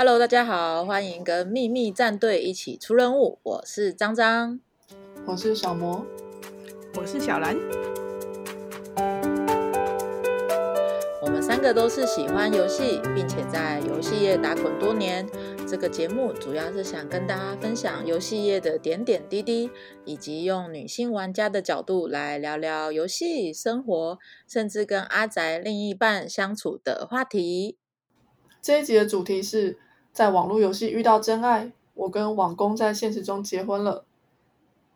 Hello，大家好，欢迎跟秘密战队一起出任务。我是张张，我是小魔，我是小兰。我们三个都是喜欢游戏，并且在游戏业打滚多年。这个节目主要是想跟大家分享游戏业的点点滴滴，以及用女性玩家的角度来聊聊游戏生活，甚至跟阿宅另一半相处的话题。这一集的主题是在网络游戏遇到真爱。我跟网工在现实中结婚了，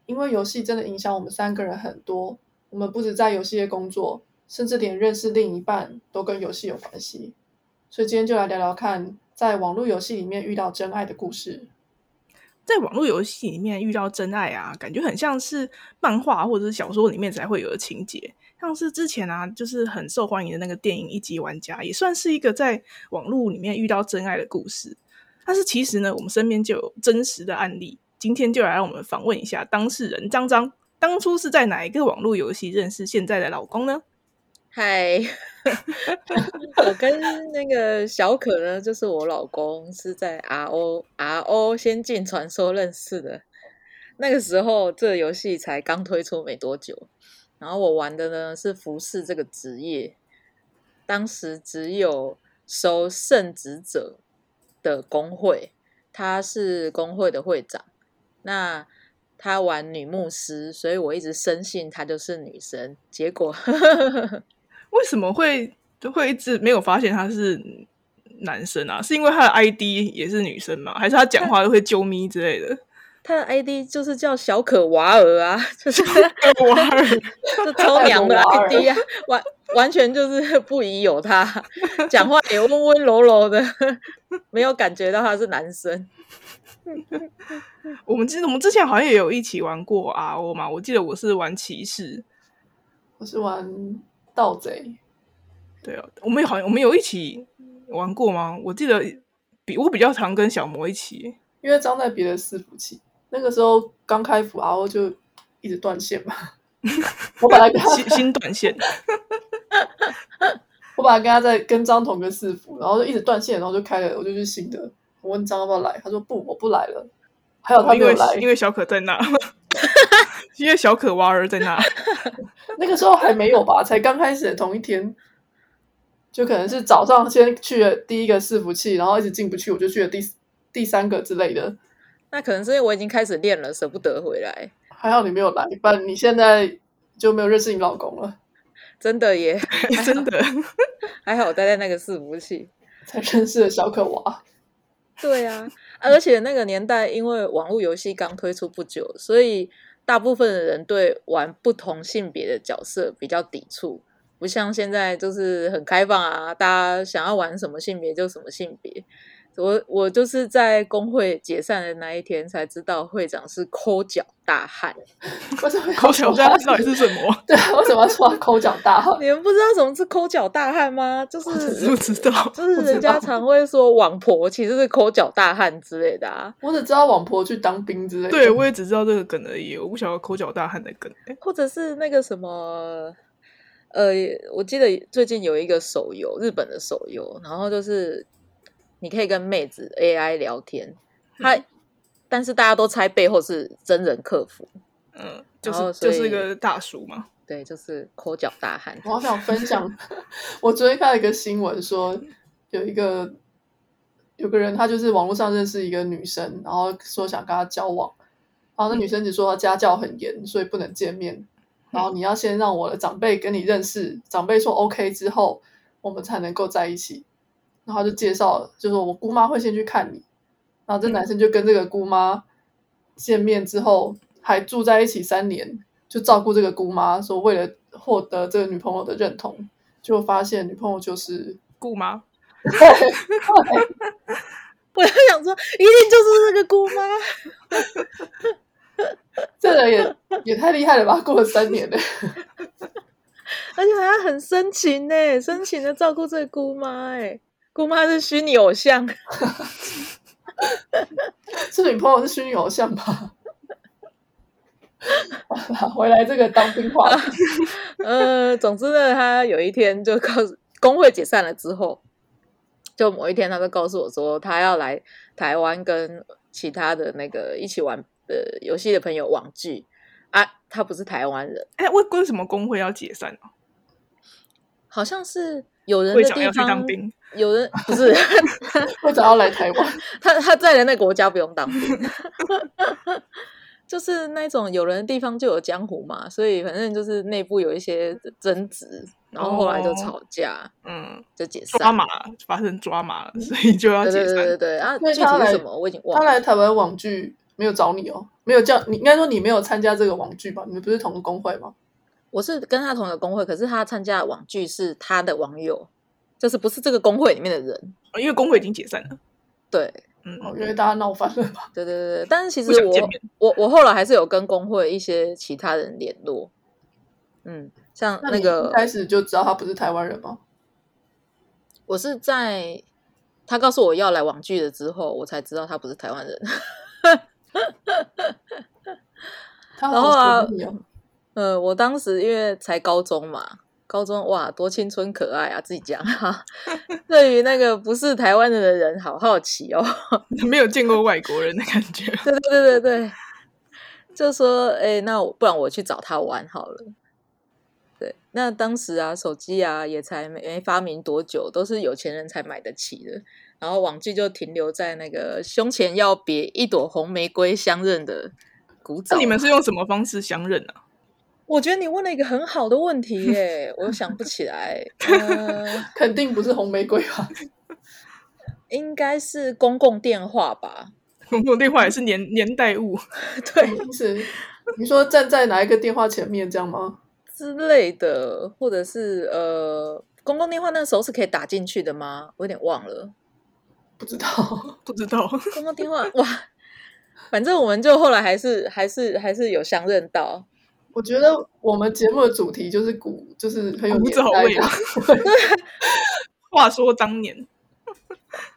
因为游戏真的影响我们三个人很多。我们不止在游戏业工作，甚至连认识另一半都跟游戏有关系。所以今天就来聊聊看。在网络游戏里面遇到真爱的故事，在网络游戏里面遇到真爱啊，感觉很像是漫画或者是小说里面才会有的情节。像是之前啊，就是很受欢迎的那个电影《一级玩家》，也算是一个在网络里面遇到真爱的故事。但是其实呢，我们身边就有真实的案例。今天就来让我们访问一下当事人张张，当初是在哪一个网络游戏认识现在的老公呢？嗨，我跟那个小可呢，就是我老公，是在 R O R O 仙境传说认识的。那个时候，这游戏才刚推出没多久，然后我玩的呢是服饰这个职业，当时只有收圣职者的工会，他是工会的会长，那他玩女牧师，所以我一直深信他就是女生，结果。为什么会会一直没有发现他是男生啊？是因为他的 ID 也是女生吗？还是他讲话都会啾咪之类的？他的 ID 就是叫小可娃儿啊，就是娃儿，就超娘的 ID 啊，完完全就是 不疑有他，讲话也温温柔柔的，没有感觉到他是男生。我们记得我们之前好像也有一起玩过 RO 嘛，我记得我是玩骑士，我是玩。盗贼，对啊，我们好像我们有一起玩过吗？我记得比我比较常跟小魔一起，因为装在别的伺服器，那个时候刚开服，RO 就一直断线嘛。我本来跟他新新断线，我本来跟他在跟张同个四服，然后就一直断线，然后就开了，我就去新的。我问张要不要来，他说不，我不来了。还有他没有来，因为小可在那。因为小可娃儿在那，那个时候还没有吧，才刚开始的同一天，就可能是早上先去了第一个伺服器，然后一直进不去，我就去了第第三个之类的。那可能是因为我已经开始练了，舍不得回来。还好你没有来，不然你现在就没有认识你老公了。真的耶，真的 还好我待在那个伺服器，才认识了小可娃。对啊，而且那个年代因为网络游戏刚推出不久，所以。大部分的人对玩不同性别的角色比较抵触，不像现在就是很开放啊，大家想要玩什么性别就什么性别。我我就是在工会解散的那一天才知道会长是抠脚大汉。为什么抠脚大汉到底是什么？对，为什么说抠脚大汉？你们不知道什么是抠脚大汉吗？就是不知道，就是人家常会说网婆其实是抠脚大汉之类的啊。我只知道网婆去当兵之类的。对，我也只知道这个梗而已，我不晓得抠脚大汉的梗。或者是那个什么，呃，我记得最近有一个手游，日本的手游，然后就是。你可以跟妹子 AI 聊天，他但是大家都猜背后是真人客服，嗯，就是就是一个大叔嘛，对，就是抠脚大汉。我好想分享，我昨天看了一个新闻，说有一个有个人，他就是网络上认识一个女生，然后说想跟她交往，然后那女生只说她家教很严，所以不能见面，然后你要先让我的长辈跟你认识，长辈说 OK 之后，我们才能够在一起。然后就介绍，就说我姑妈会先去看你，然后这男生就跟这个姑妈见面之后，还住在一起三年，就照顾这个姑妈，说为了获得这个女朋友的认同，就发现女朋友就是姑妈。我就想说，一定就是这个姑妈，这人也也太厉害了吧？过了三年了，而且还很深情呢，深情的照顾这个姑妈，哎。姑妈是虚拟偶像，是女朋友是虚拟偶像吧？回来这个当兵话，呃，总之呢，他有一天就告诉工会解散了之后，就某一天，他就告诉我说，他要来台湾跟其他的那个一起玩的游戏的朋友网聚啊。他不是台湾人，哎，为为什么工会要解散呢？好像是有人的地会长要去当方，兵，有人不是 会长要来台湾，他他在的那个国家不用当兵，就是那种有人的地方就有江湖嘛，所以反正就是内部有一些争执，然后后来就哦吵架，嗯，就解散。抓马发生抓马了，所以就要对对对解散。对对啊！具体是什么我已经忘了他。来台湾网剧没有找你哦，没有叫你，应该说你没有参加这个网剧吧？你们不是同个工会吗？我是跟他同一个工会，可是他参加的网剧是他的网友，就是不是这个工会里面的人。哦因为工会已经解散了。对嗯，哦，因为大家闹翻了吧？对对对对，但是其不实我我我后来还是有跟工会一些其他人联络，嗯，像那个开始就知道他不是台湾人吗？我是在他告诉我要来网剧了之后，我才知道他不是台湾人。他然后啊呃，我当时因为才高中嘛，高中哇，多青春可爱啊，自己讲哈。对于那个不是台湾人的人，好好奇哦。没有见过外国人的感觉。对对对对对，就说哎、那我不然我去找他玩好了。对，那当时啊，手机啊也才没没发明多久，都是有钱人才买得起的。然后网剧就停留在那个胸前要别一朵红玫瑰相认的古早。那你们是用什么方式相认啊？我觉得你问了一个很好的问题 耶，我想不起来。呃，肯定不是红玫瑰吧？应该是公共电话吧？公共电话也是年年代物，对什么意思？你说站在哪一个电话前面这样吗？之类的，或者是呃，公共电话那时候是可以打进去的吗？我有点忘了。不知道。不知道。公共电话哇，反正我们就后来还是还是还是有相认到。我觉得我们节目的主题就是古，就是很有古早味啊。话说当年，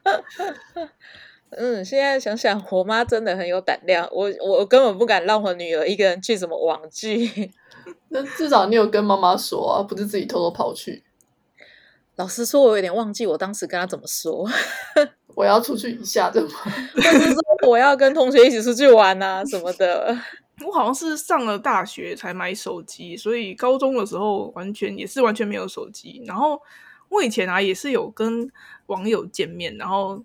嗯，现在想想，我妈真的很有胆量，我我根本不敢让我女儿一个人去什么网剧。那至少你有跟妈妈说啊，不是自己偷偷跑去。老实说，我有点忘记我当时跟她怎么说，我要出去一下，这吗？或说我要跟同学一起出去玩啊什么的。我好像是上了大学才买手机，所以高中的时候完全也是完全没有手机。然后我以前啊也是有跟网友见面，然后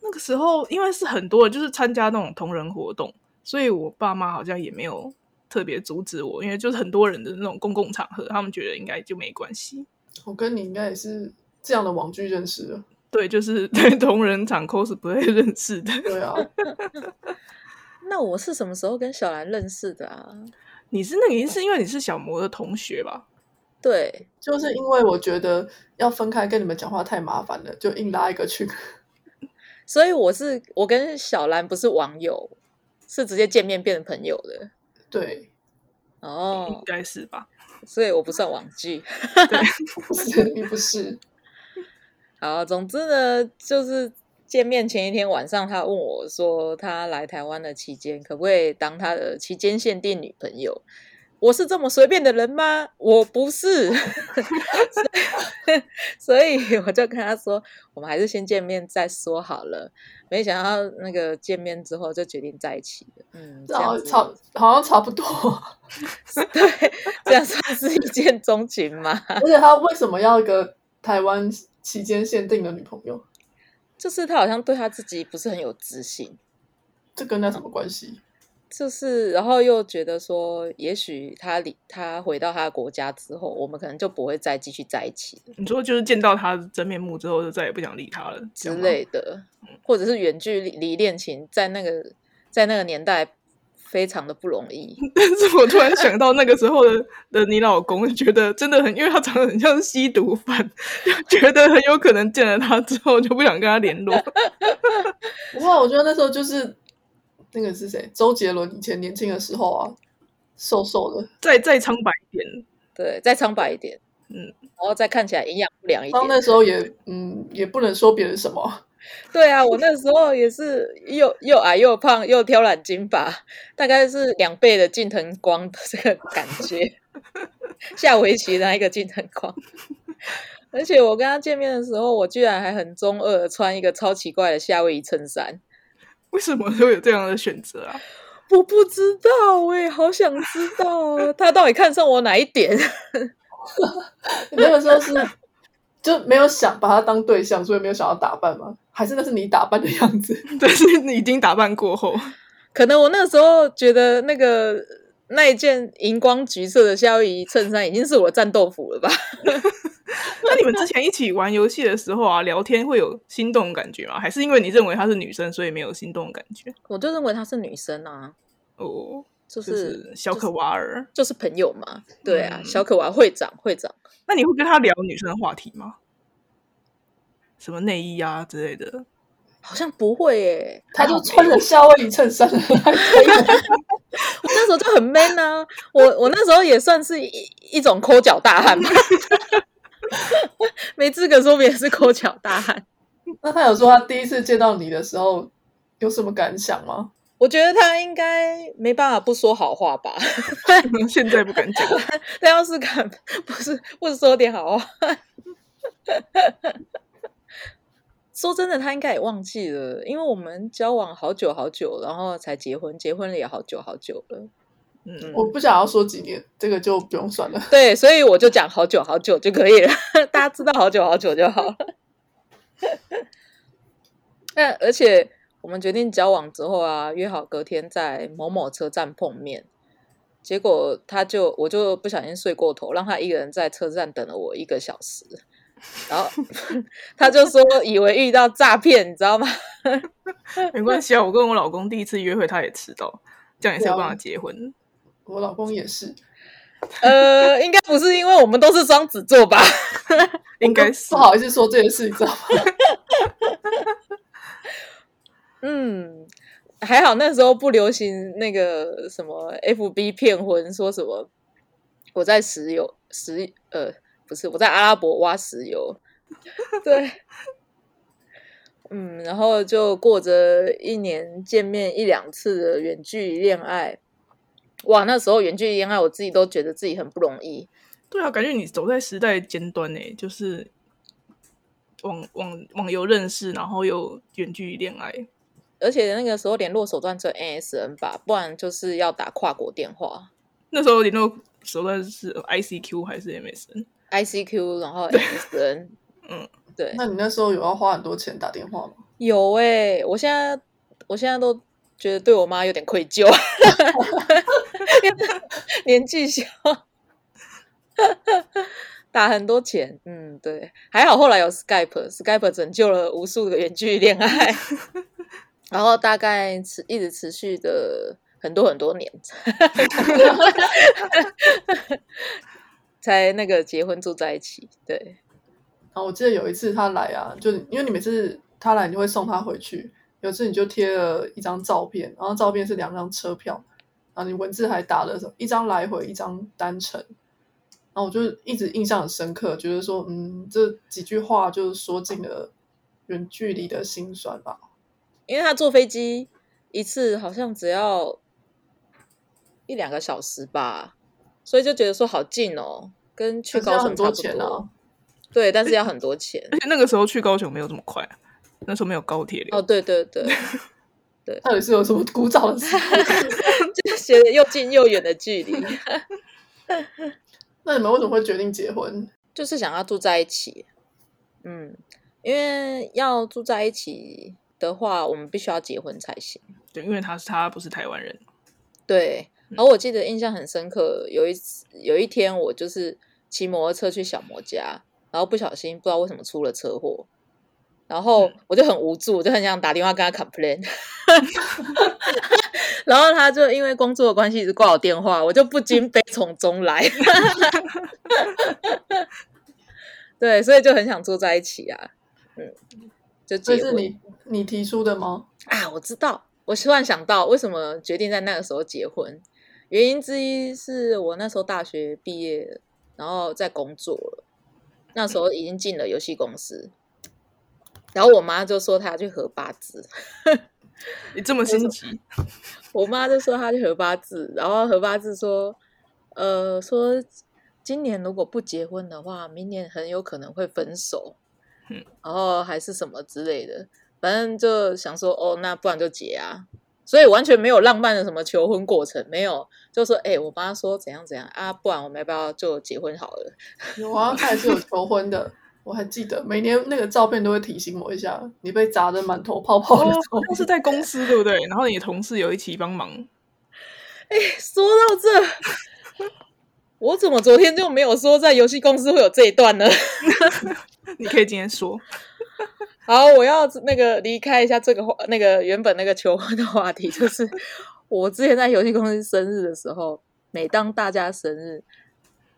那个时候因为是很多人就是参加那种同人活动，所以我爸妈好像也没有特别阻止我，因为就是很多人的那种公共场合，他们觉得应该就没关系。我跟你应该也是这样的网剧认识的。对，就是 在同人场 cosplay 认识的。对啊，那我是什么时候跟小兰认识的啊？你是那个是因为你是小魔的同学吧？对，就是因为我觉得要分开跟你们讲话太麻烦了，就硬拉一个群。所以我是我跟小兰不是网友，是直接见面变成朋友的。对，哦应哦，该是吧？所以我不算网剧。不是你不是，好，总之呢，就是见面前一天晚上，他问我说，他来台湾的期间可不可以当他的期间限定女朋友？我是这么随便的人吗？我不是，所以我就跟他说，我们还是先见面再说好了。没想到那个见面之后就决定在一起了。嗯，这然后差好像差不多。对，这样算是一见钟情吗？而且他为什么要一个台湾期间限定的女朋友？就是他好像对他自己不是很有自信。这跟他什么关系？就是，然后又觉得说，也许他离他回到他的国家之后，我们可能就不会再继续在一起了你说就是见到他真面目之后，就再也不想理他了之类的，或者是远距离离恋情，在那个在那个年代非常的不容易。但是我突然想到那个时候的的你老公，觉得真的很，因为他长得很像吸毒犯，就觉得很有可能见了他之后就不想跟他联络。不过我觉得那时候就是那个是谁？周杰伦以前年轻的时候啊，瘦瘦的，再再苍白一点，对，再苍白一点，嗯，然后再看起来营养不良一然后那。时候也嗯也不能说别人什么，对啊，我那时候也是又又矮又胖又挑染金发，大概是两倍的近藤光的这个感觉，下围棋的那一个近藤光。而且我跟他见面的时候，我居然还很中二地穿一个超奇怪的夏威夷衬衫。为什么会有这样的选择啊？我不知道，我也好想知道啊他到底看上我哪一点？你 那个时候是就没有想把他当对象，所以没有想要打扮吗？还是那是你打扮的样子？但是你已经打扮过后，可能我那个时候觉得那个那一件荧光橘色的夏威夷衬衫已经是我的战斗服了吧？那你们之前一起玩游戏的时候啊，聊天会有心动的感觉吗？还是因为你认为她是女生，所以没有心动的感觉？我就认为她是女生啊，哦，就就是小可娃儿。就是朋友嘛。对啊，嗯小可娃会长会长，那你会跟她聊女生的话题吗？什么内衣啊之类的？好像不会耶。他就穿着夏威夷衬衫，我那时候就很 man 啊，我我那时候也算是一一种抠脚大汉吧，没资格说别人是抠脚大汉。那他有说他第一次见到你的时候有什么感想吗？我觉得他应该没办法不说好话吧，现在不敢讲。他要是敢不是不说点好话，说真的，他应该也忘记了，因为我们交往好久好久，然后才结婚，结婚了也好久好久了。嗯，我不想要说几年，这个就不用算了。对，所以我就讲好久好久就可以了，大家知道好久好久就好了。那而且我们决定交往之后啊，约好隔天在某某车站碰面。结果他就我就不小心睡过头，让他一个人在车站等了我一个小时，然后他就说以为遇到诈骗，你知道吗？没关系啊，我跟我老公第一次约会他也迟到，这样也是有对啊办法结婚。我老公也是，呃，应该不是因为我们都是双子座吧？应该是不好意思说这件事，你知道吗？嗯，还好那时候不流行那个什么 FB 骗婚，说什么我在石油石呃不是我在阿拉伯挖石油，对，嗯，然后就过着一年见面一两次的远距离恋爱。哇，那时候远距离恋爱，我自己都觉得自己很不容易。对啊，感觉你走在时代尖端呢，就是网网网游认识，然后又远距离恋爱。而且那个时候联络手段只有 NSN 吧，不然就是要打跨国电话。那时候联络手段是 ICQ 还是 MSN？ICQ，然后 MSN，嗯，对，那你那时候有要花很多钱打电话吗？有哎、我现在我现在都觉得对我妈有点愧疚，年纪小，打很多钱，嗯，对，还好后来有 Skype，Skype 拯救了无数个远距离恋爱，然后大概持一直持续的很多很多年，才那个结婚住在一起，对。然后我记得有一次他来啊，就因为你每次他来，你就会送他回去。有一次你就贴了一张照片，然后照片是两张车票，然后你文字还打了什么一张来回，一张单程。然后我就一直印象很深刻，觉得说，嗯，这几句话就是说尽了远距离的心酸吧。因为他坐飞机一次好像只要一两个小时吧，所以就觉得说好近哦，跟去高雄差不钱啊。对，但是要很多钱。而且那个时候去高雄没有这么快、啊，那时候没有高铁流。哦，对对对，对 到底是有什么古早的事？就是写的又近又远的距离，那你们为什么会决定结婚？就是想要住在一起。嗯，因为要住在一起的话，我们必须要结婚才行。对，因为他是他不是台湾人，对，然后我记得印象很深刻，有一次有一天我就是骑摩托车去小魔家，然后不小心不知道为什么出了车祸，然后我就很无助，我就很想打电话跟他 complain，然后他就因为工作的关系一直挂我电话，我就不禁悲从中来，对，所以就很想坐在一起啊，嗯，就。这是你你提出的吗？啊，我知道，我突然想到为什么决定在那个时候结婚，原因之一是我那时候大学毕业，然后在工作了，那时候已经进了游戏公司，然后我妈就说她要去合八字，你这么心急，我妈就说她去合八字，然后合八字说，呃，说今年如果不结婚的话，明年很有可能会分手，嗯，然后还是什么之类的，反正就想说，哦，那不然就结啊。所以完全没有浪漫的什么求婚过程，没有，就说，哎、我妈说怎样怎样啊，不然我们要不要就结婚好了？有啊，他也是有求婚的，我还记得每年那个照片都会提醒我一下，你被砸得满头泡泡好像是在公司对不对？然后你同事有一起帮忙，哎、说到这，我怎么昨天就没有说在游戏公司会有这一段呢？你可以今天说。好，我要那个离开一下这个话，那个原本那个求婚的话题，就是 我之前在游戏公司生日的时候，每当大家生日，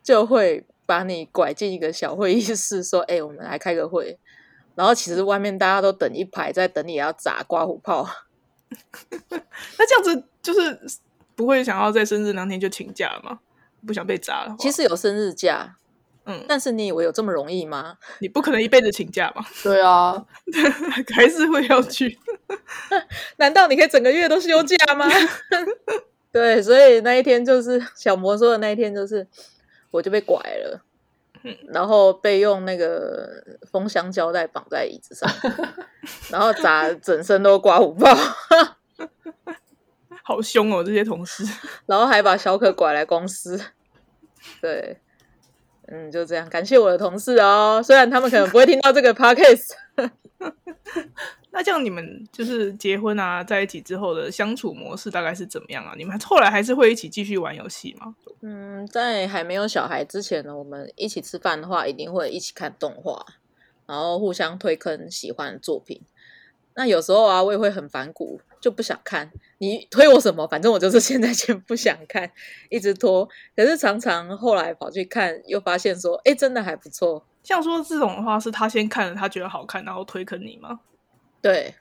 就会把你拐进一个小会议室，说：“哎、我们来开个会。”然后其实外面大家都等一排，在等你要砸刮胡泡。那这样子就是不会想要在生日当天就请假了吗？不想被砸了。其实有生日假，嗯，但是你以为有这么容易吗？你不可能一辈子请假嘛，对啊，还是会要去。难道你可以整个月都休假吗？对，所以那一天就是小魔说的那一天，就是我就被拐了，然后被用那个封箱胶带绑在椅子上，然后砸整身都刮胡泡，好凶哦，这些同事。然后还把小可拐来公司。对，嗯，就这样，感谢我的同事哦，虽然他们可能不会听到这个 podcast。那这样你们就是结婚啊，在一起之后的相处模式大概是怎么样啊？你们后来还是会一起继续玩游戏吗？嗯，在还没有小孩之前呢，我们一起吃饭的话，一定会一起看动画，然后互相推坑喜欢的作品。那有时候啊，我也会很反骨，就不想看。你推我什么，反正我就是现在先不想看，一直拖。可是常常后来跑去看，又发现说，哎，真的还不错。像说这种的话，是他先看了，他觉得好看，然后推坑你吗？对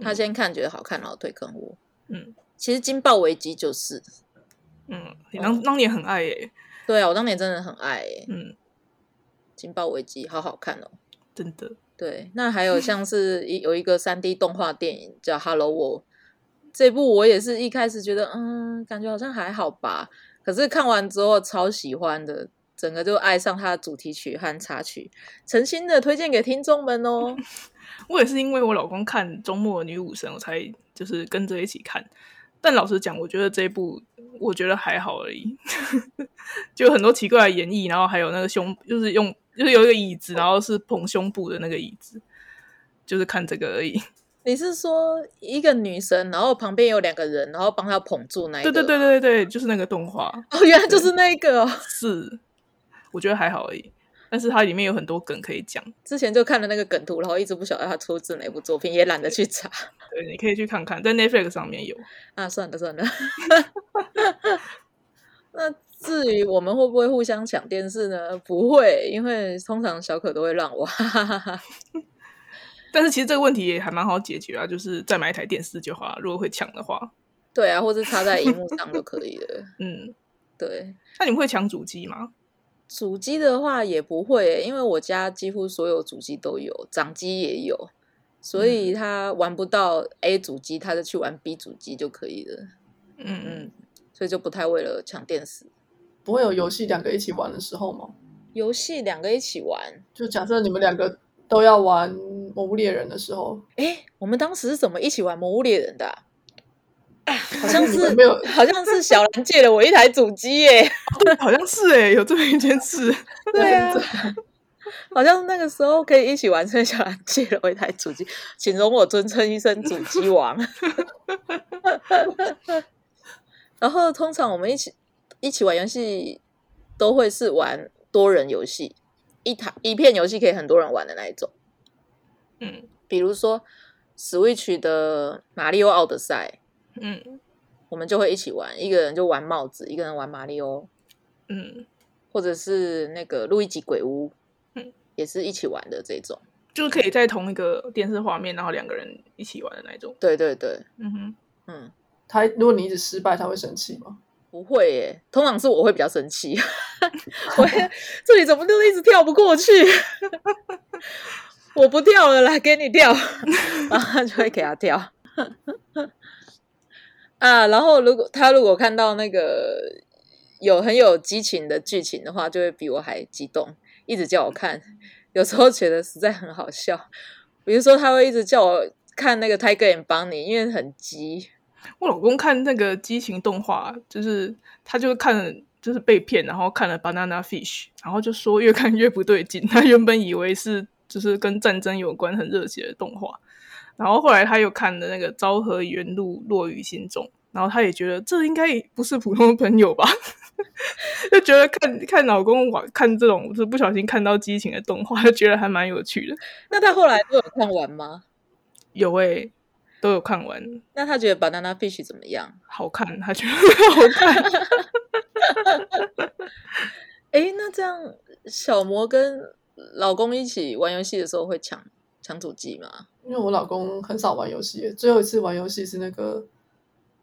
他嗯先看觉得好看，然后推坑我。嗯其实《金爆危机》就是，嗯，你当当年很爱耶、对啊，我当年真的很爱、欸《嗯，金爆危机》，好好看哦。真的。对，那还有像是一有一个三 D 动画电影叫《Hello World》，这部我也是一开始觉得，嗯，感觉好像还好吧，可是看完之后超喜欢的，整个就爱上它的主题曲和插曲，诚心的推荐给听众们哦。我也是因为我老公看《周末的女武神》，我才就是跟着一起看。但老实讲，我觉得这一部我觉得还好而已，就很多奇怪的演绎，然后还有那个胸，就是用就是有一个椅子，然后是捧胸部的那个椅子，就是看这个而已。你是说一个女生，然后旁边有两个人，然后帮她捧住那一个？对对对对对，就是那个动画 哦，原来就是那个、哦。是，我觉得还好而已。但是它里面有很多梗可以讲，之前就看了那个梗图，然后一直不晓得它出自哪部作品，也懒得去查。对，你可以去看看，在 Netflix 上面有。啊，算了算了。那至于我们会不会互相抢电视呢？不会，因为通常小可都会让我。但是其实这个问题也还蛮好解决啊，就是再买一台电视就好了。如果会抢的话，对啊，或者插在荧幕上就可以了。嗯，对，那你们会抢主机吗？主机的话也不会耶，因为我家几乎所有主机都有，掌机也有，所以他玩不到 A 主机，他就去玩 B 主机就可以了。嗯嗯，嗯，所以就不太为了抢电视。不会有游戏两个一起玩的时候吗？游戏两个一起玩，就假设你们两个都要玩《魔物猎人》的时候，哎，我们当时是怎么一起玩《魔物猎人》的啊、啊好像是没有好像是小兰借了我一台主机耶。对，好像是哎，有这么一件事。对啊，好像那个时候可以一起玩，所以小兰借了我一台主机，请容我尊称一声主机王。然后通常我们一起一起玩游戏，都会是玩多人游戏，一台一片游戏可以很多人玩的那一种。嗯比如说 Switch 的《马里奥奥德赛》，嗯我们就会一起玩，一个人就玩帽子，一个人玩马里奥，嗯，或者是那个路易吉鬼屋，嗯也是一起玩的这种。就是可以在同一个电视画面，然后两个人一起玩的那种。对对对，嗯哼，嗯，他如果你一直失败，他会生气吗？不会耶，通常是我会比较生气，我这里怎么就一直跳不过去，我不跳了，来给你跳，然后就会给他跳。啊，然后如果他如果看到那个有很有激情的剧情的话，就会比我还激动，一直叫我看。有时候觉得实在很好笑，比如说他会一直叫我看那个《Tiger and Bunny》，因为很急。我老公看那个激情动画，就是他就看了，就是被骗，然后看了《Banana Fish》，然后就说越看越不对劲。他原本以为是就是跟战争有关很热血的动画，然后后来他又看了那个《昭和原路落于心中》，然后他也觉得这应该不是普通的朋友吧。就觉得看看老公玩看这种，就不小心看到激情的动画，就觉得还蛮有趣的。那他后来都有看完吗？有诶，都有看完。那他觉得《Banana Fish》怎么样？好看，他觉得好看。哎，那这样小魔跟老公一起玩游戏的时候会抢抢主机吗？因为我老公很少玩游戏，最后一次玩游戏是那个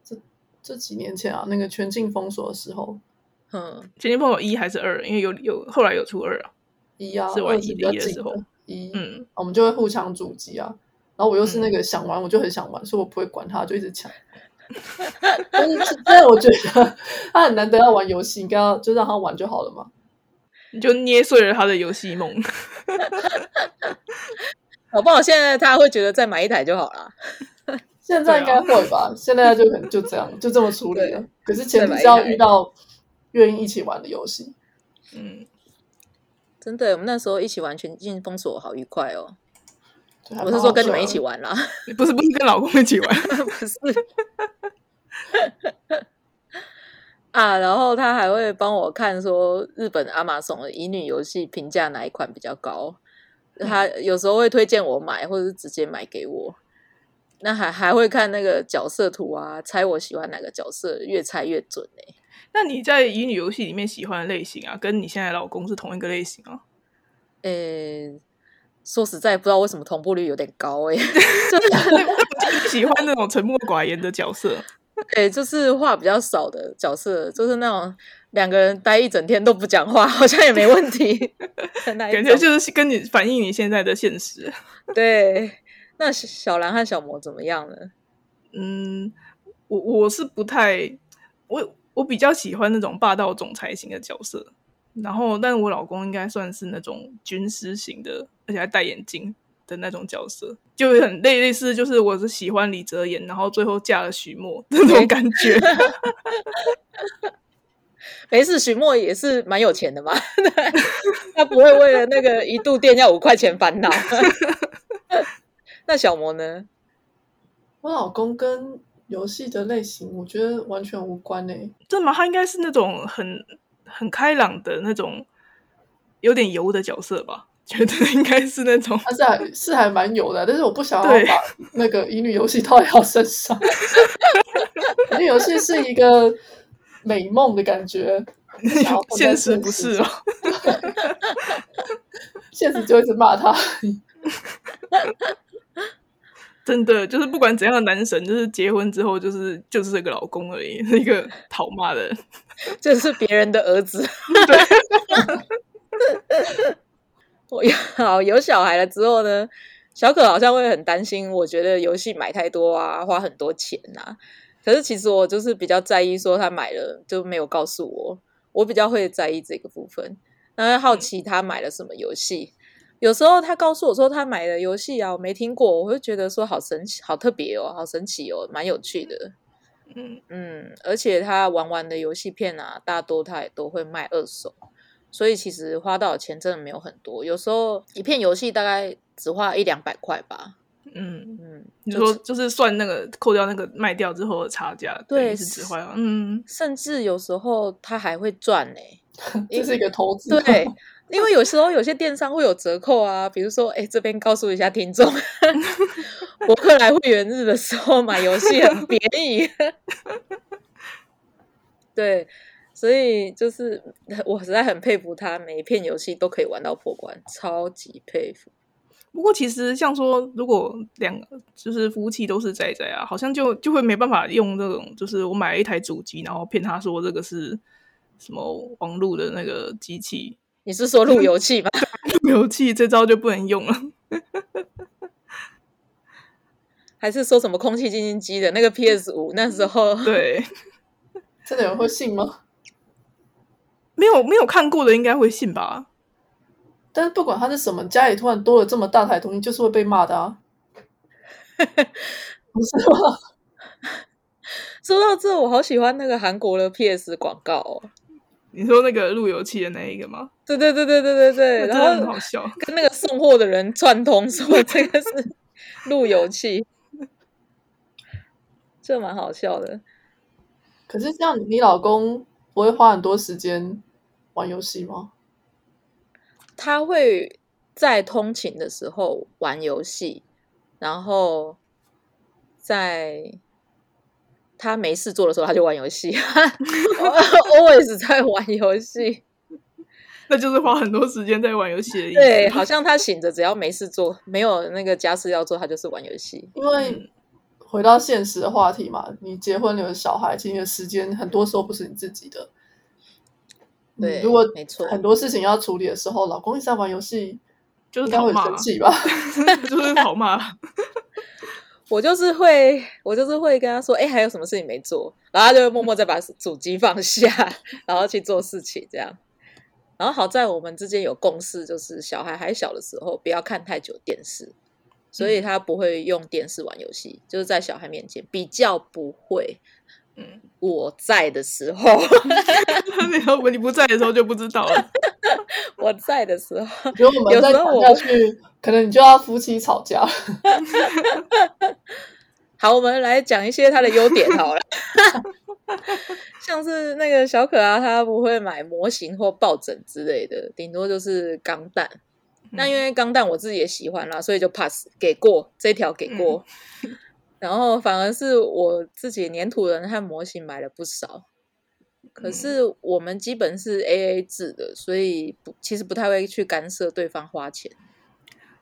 这这几年前啊，那个全境封锁的时候。嗯，全境封锁一还是二？因为有有后来有出二啊，一啊，是玩一的时候一，嗯，我们就会互抢主机啊。然后我又是那个想玩，我就很想玩，所以我不会管他，就一直抢。但是，但是我觉得他很难得要玩游戏，应该要就让他玩就好了嘛。你就捏碎了他的游戏梦。好不好？现在他会觉得再买一台就好了。现在应该会吧？现在就可能就这样，就这么处理了。可是前提是要遇到。愿意一起玩的游戏，嗯，真的，我们那时候一起玩《全境封锁》，好愉快哦。我是说跟你们一起玩啦，不是不是跟老公一起玩，不是。啊，然后他还会帮我看说日本阿玛松的乙女游戏评价哪一款比较高，他有时候会推荐我买，或者是直接买给我。那还还会看那个角色图啊，猜我喜欢哪个角色，越猜越准哎。那你在乙女游戏里面喜欢的类型啊，跟你现在老公是同一个类型啊？呃，说实在，不知道为什么同步率有点高哎 就是喜欢那种沉默寡言的角色，对，就是话比较少的角色，就是那种两个人待一整天都不讲话，好像也没问题。感觉就是跟你反映你现在的现实。对，那小兰和小魔怎么样呢？嗯，我我是不太我。我比较喜欢那种霸道总裁型的角色，然后，但我老公应该算是那种军师型的，而且还戴眼镜的那种角色，就很类类似，就是我是喜欢李泽言，然后最后嫁了许墨那种感觉。没事，许墨也是蛮有钱的嘛，他不会为了那个一度电要五块钱烦恼。那小魔呢？我老公跟。游戏的类型，我觉得完全无关诶。真的吗？他应该是那种很很开朗的那种，有点油的角色吧？觉得应该是那种。他是还是还蛮有的，但是我不想要把那个乙女游戏套在他身上。乙女游戏是一个美梦的感觉，现实不是哦。现实就一直骂他。真的就是不管怎样的男神，就是结婚之后就是就是这个老公而已，是一个讨骂的，就是别人的儿子。我 好有小孩了之后呢，小可好像会很担心，我觉得游戏买太多啊，花很多钱呐。可是其实我就是比较在意，说他买了就没有告诉我，我比较会在意这个部分，然后好奇他买了什么游戏。有时候他告诉我说他买的游戏啊，我没听过，我会觉得说好神奇、好特别哦，好神奇哦，蛮有趣的。嗯嗯，而且他玩完的游戏片啊，大多他也都会卖二手，所以其实花到的钱真的没有很多。有时候一片游戏大概只花一两百块吧。嗯嗯，你说就是算那个扣掉那个卖掉之后的差价，对，是只花嗯，甚至有时候他还会赚呢，这是一个投资。对。因为有时候有些电商会有折扣啊，比如说，哎，这边告诉一下听众，博客来会员日的时候买游戏很便宜。对，所以就是我实在很佩服他，每一片游戏都可以玩到破关，超级佩服。不过其实像说，如果两个就是服务器都是仔仔啊，好像就就会没办法用这种，就是我买了一台主机，然后骗他说这个是什么网路的那个机器。你是说路由器吧？路由器这招就不能用了，还是说什么空气清新机的那个 PS 五？那时候对，真的有人会信吗？没有没有看过的应该会信吧？但是不管它是什么，家里突然多了这么大台东西，就是会被骂的啊。不是吗？说到这，我好喜欢那个韩国的 PS 广告哦。你说那个路由器的那一个吗？对对对对对对对，然那真的很好笑。跟那个送货的人串通说这个是路由器，这蛮好笑的。可是这样，你老公不会花很多时间玩游戏吗？他会在通勤的时候玩游戏，然后在他没事做的时候他就玩游戏，always 在玩游戏。那就是花很多时间在玩游戏的意思。对，好像他醒着只要没事做，没有那个家事要做，他就是玩游戏。因为回到现实的话题嘛，你结婚有了小孩，其实你的时间很多时候不是你自己的。嗯对，如果没错，很多事情要处理的时候，老公一直在玩游戏，就是应该会生气吧？就是好骂。我就是会，我就是会跟他说，哎、还有什么事情没做，然后他就会默默再把主机放下，然后去做事情，这样。然后好在我们之间有共识，就是小孩还小的时候不要看太久电视，所以他不会用电视玩游戏，就是在小孩面前比较不会。嗯，我在的时候，然 后你不在的时候就不知道了。我在的时候，如我们再谈有时候我下去，可能你就要夫妻吵架。好，我们来讲一些他的优点好了。像是那个小可啊，他不会买模型或抱枕之类的，顶多就是钢弹。那因为钢弹我自己也喜欢啦，所以就 pass 给过这一条给过。然后反而是我自己粘土人和模型买了不少，可是我们基本是 A A 制的，所以不其实不太会去干涉对方花钱。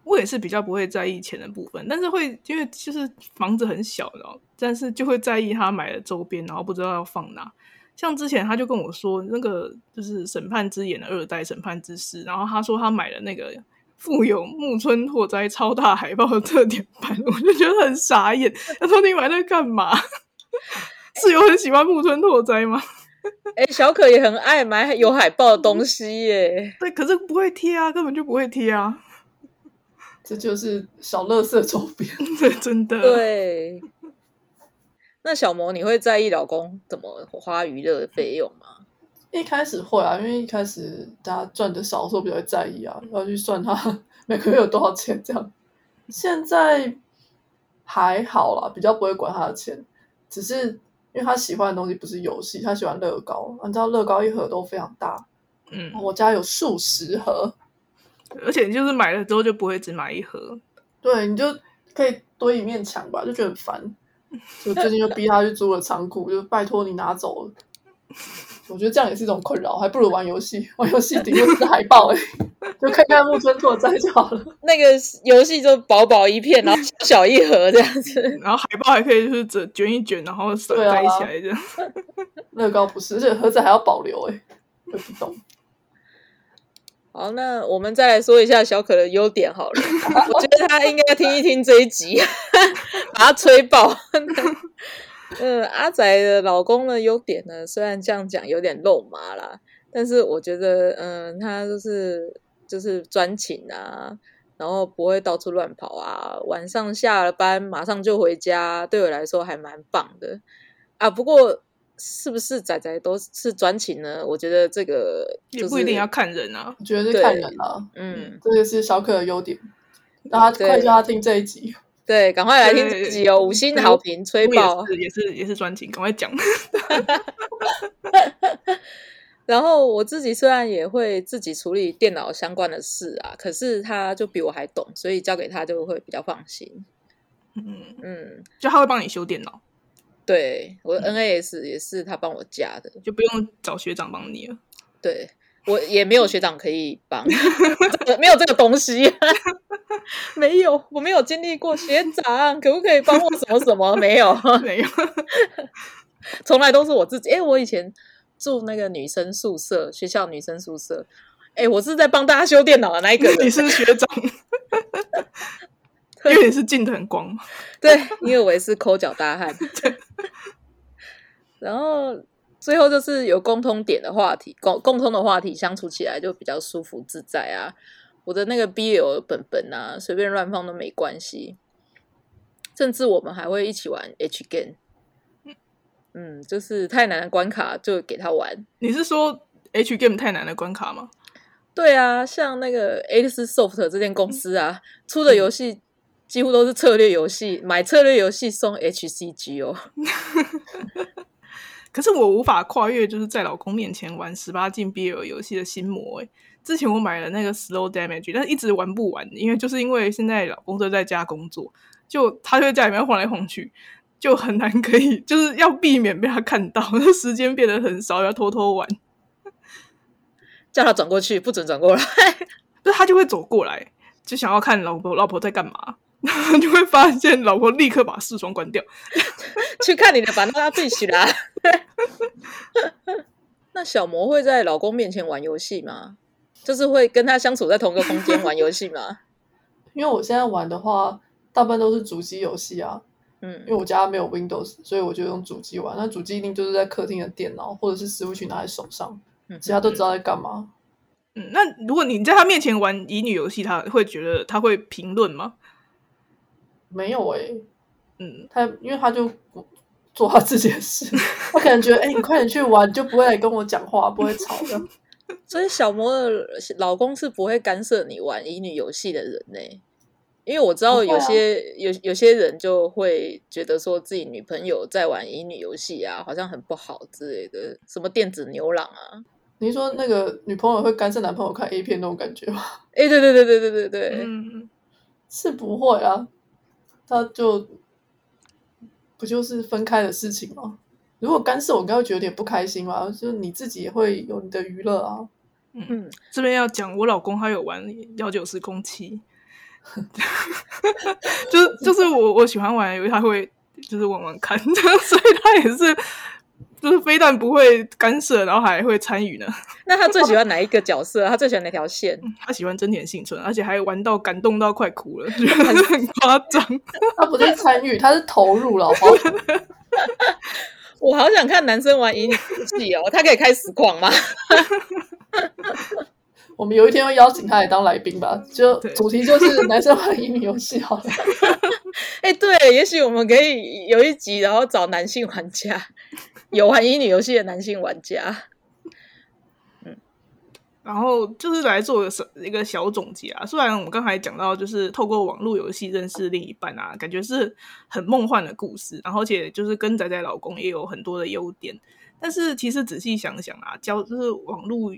我也是比较不会在意钱的部分，但是会因为就是房子很小，然后但是就会在意他买的周边，然后不知道要放哪。像之前他就跟我说，那个就是审判之眼的二代审判之师，然后他说他买了那个富有木村拓哉超大海报的特点版，我就觉得很傻眼。他说你买那个干嘛？是有很喜欢木村拓哉吗？哎、小可也很爱买有海报的东西耶。对，可是不会贴啊，根本就不会贴啊，这就是小乐色周边。对，真的。对，那小魔，你会在意老公怎么花娱乐的费用吗？一开始会啊，因为一开始大家赚的少的时候比较在意啊，要去算他 每个月有多少钱这样。现在还好啦，比较不会管他的钱，只是因为他喜欢的东西不是游戏，他喜欢乐高，你知道乐高一盒都非常大，嗯，我家有数十盒，而且就是买了之后就不会只买一盒，对，你就可以堆一面墙吧，就觉得很烦。就最近就逼他去租了仓库，就拜托你拿走了。我觉得这样也是一种困扰，还不如玩游戏。玩游戏顶多是海报而已，就看看木村拓哉就好了。那个游戏就薄薄一片，然后小小一盒这样子。然后海报还可以就是折卷一卷，然后塞起来这样。乐高不是，而且盒子还要保留、欸，哎，我不懂。好，那我们再来说一下小可的优点好了。我觉得他应该听一听这一集，把他吹爆。嗯，阿仔的老公的优点呢，虽然这样讲有点肉麻啦，但是我觉得，嗯，他就是就是专情啊，然后不会到处乱跑啊，晚上下了班马上就回家，对我来说还蛮棒的啊。不过，是不是仔仔都是专情呢？我觉得这个、就是、也不一定要看人啊。我觉得是看人啊，嗯，这个是小可的优点。让他对快叫他听这一集。对，赶快来听对自己哦，五星好评吹爆。也是也是也是专情，赶快讲。然后我自己虽然也会自己处理电脑相关的事啊，可是他就比我还懂，所以交给他就会比较放心。嗯，嗯，就他会帮你修电脑，对，我的 NAS 也是他帮我加的，就不用找学长帮你了。对我也没有学长可以帮，这个没有这个东西，没有，我没有经历过学长，可不可以帮我什么什么？没有，没有，从来都是我自己。哎，我以前住那个女生宿舍，学校女生宿舍，哎，我是在帮大家修电脑的那一个人。你是学长，因为你是进的很光嘛。对，因为我也是抠脚大汉。然后最后就是有共通点的话题，共共通的话题相处起来就比较舒服自在啊。我的那个 BL 本本啊，随便乱放都没关系，甚至我们还会一起玩 H game。嗯，就是太难的关卡就给他玩。你是说 H game 太难的关卡吗？对啊，像那个 Alice Soft 这间公司啊，出的游戏几乎都是策略游戏，买策略游戏送 HCG 哦。可是我无法跨越，就是在老公面前玩十八禁 BL 游戏的心魔。哎，之前我买了那个 Slow Damage，但是一直玩不完，因为就是因为现在老公都在家工作，就他就在家里面晃来晃去，就很难可以，就是要避免被他看到，那时间变得很少，要偷偷玩。叫他转过去，不准转过来，那他就会走过来，就想要看老婆老婆在干嘛，然 后就会发现老婆立刻把视窗关掉，去看你的把那必须啦。那小魔会在老公面前玩游戏吗？就是会跟他相处在同一个空间玩游戏吗？因为我现在玩的话，大部分都是主机游戏啊。嗯，因为我家没有 Windows，所以我就用主机玩。那主机一定就是在客厅的电脑，或者是 Switch 拿在手上，其他都知道在干嘛。嗯，那如果你在他面前玩乙女游戏，他会觉得他会评论吗？没有哎，嗯，他因为他就做他自己的事，他可能觉得，哎，你快点去玩，就不会来跟我讲话，不会吵的。所以小魔的老公是不会干涉你玩乙女游戏的人呢。因为我知道有些有有些人就会觉得说自己女朋友在玩乙女游戏啊，好像很不好之类的，什么电子牛郎啊。你说那个女朋友会干涉男朋友看 A 片那种感觉吗？哎，对对对对对对对，嗯，是不会啊，他就不就是分开的事情吗？如果干涉，我应该会觉得有点不开心吧。就是你自己也会有你的娱乐啊。嗯，这边要讲，我老公他有玩幺九四空七。就是就是我我喜欢玩，因为他会就是玩玩看，所以他也是就是非但不会干涉，然后还会参与呢。那他最喜欢哪一个角色？他最喜欢哪条线？他喜欢真田幸村，而且还玩到感动到快哭了，觉得很夸张。他不是参与，他是投入了。我好想看男生玩乙女游戏哦，他可以开实况吗？我们有一天会邀请他来当来宾吧，就主题就是男生玩乙女游戏好了。哎，对，也许我们可以有一集，然后找男性玩家，有玩乙女游戏的男性玩家。嗯，然后就是来做一个小总结啊。虽然我们刚才讲到，就是透过网络游戏认识另一半啊，感觉是很梦幻的故事，然后且就是跟仔仔老公也有很多的优点，但是其实仔细想想啊，交就是网络。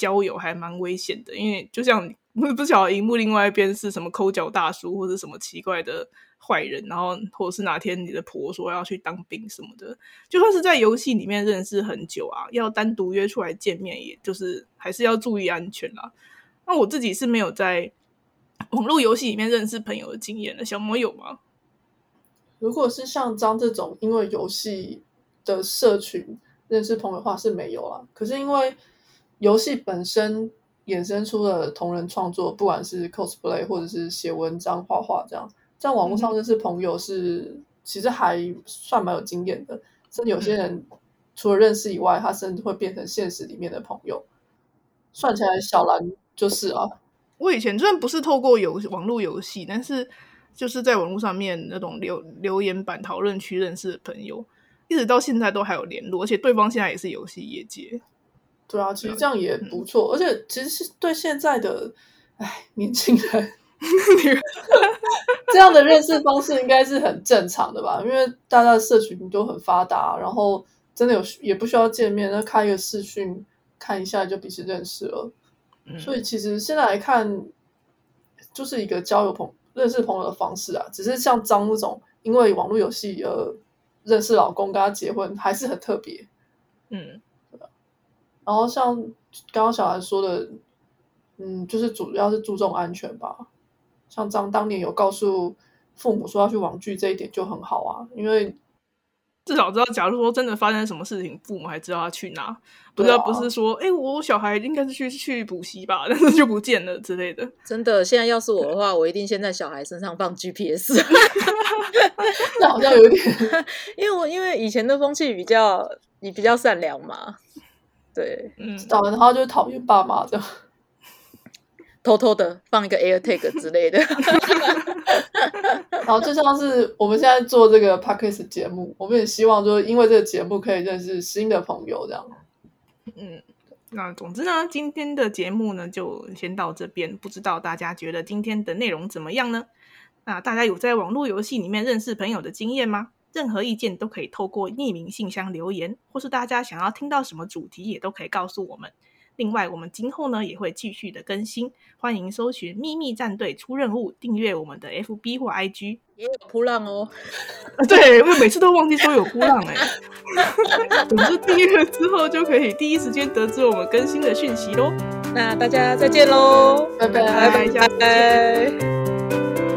交友还蛮危险的，因为就像不晓得荧幕另外一边是什么抠脚大叔，或者什么奇怪的坏人，然后或者是哪天你的婆说要去当兵什么的，就算是在游戏里面认识很久啊，要单独约出来见面，也就是还是要注意安全啦。那我自己是没有在网络游戏里面认识朋友的经验的，小魔有吗？如果是像张这种因为游戏的社群认识朋友的话是没有啊，可是因为。游戏本身衍生出了同人创作，不管是 cosplay 或者是写文章、画画这样，在网络上认识朋友是其实还算蛮有经验的。甚至有些人除了认识以外，他甚至会变成现实里面的朋友。算起来，小兰就是啊。我以前虽然不是透过游网络游戏，但是就是在网络上面那种留留言板讨论区认识的朋友，一直到现在都还有联络，而且对方现在也是游戏业界。对啊，其实这样也不错，而且其实是对现在的哎年轻人，这样的认识方式应该是很正常的吧？因为大家的社群都很发达，然后真的有也不需要见面，那开一个视讯看一下就彼此认识了。所以其实现在来看，就是一个交友朋认识朋友的方式啊。只是像张那种因为网络游戏而认识老公跟他结婚，还是很特别。嗯。然后像刚刚小兰说的，嗯，就是主要是注重安全吧。像张当年有告诉父母说要去网剧，这一点就很好啊，因为至少知道，假如说真的发生什么事情，父母还知道他去哪，不知道不是说，哎，我小孩应该是去去补习吧，但是就不见了之类的。真的，现在要是我的话，我一定先在小孩身上放 GPS。那好像有点，因为我因为以前的风气比较。你比较善良嘛，对，嗯，找然后就讨厌爸妈的。偷偷的放一个 AirTag 之类的。然后就像是我们现在做这个 podcast 节目，我们也希望就是，因为这个节目可以认识新的朋友，这样。嗯，那总之呢，今天的节目呢就先到这边。不知道大家觉得今天的内容怎么样呢？那大家有在网络游戏里面认识朋友的经验吗？任何意见都可以透过匿名信箱留言，或是大家想要听到什么主题，也都可以告诉我们。另外，我们今后呢也会继续的更新，欢迎搜寻“秘密战队出任务”，订阅我们的 FB 或 IG。也有扑浪哦，啊，对，我每次都忘记说有波浪哎。总之，订阅了之后就可以第一时间得知我们更新的讯息喽。那大家再见喽，拜拜拜拜。拜。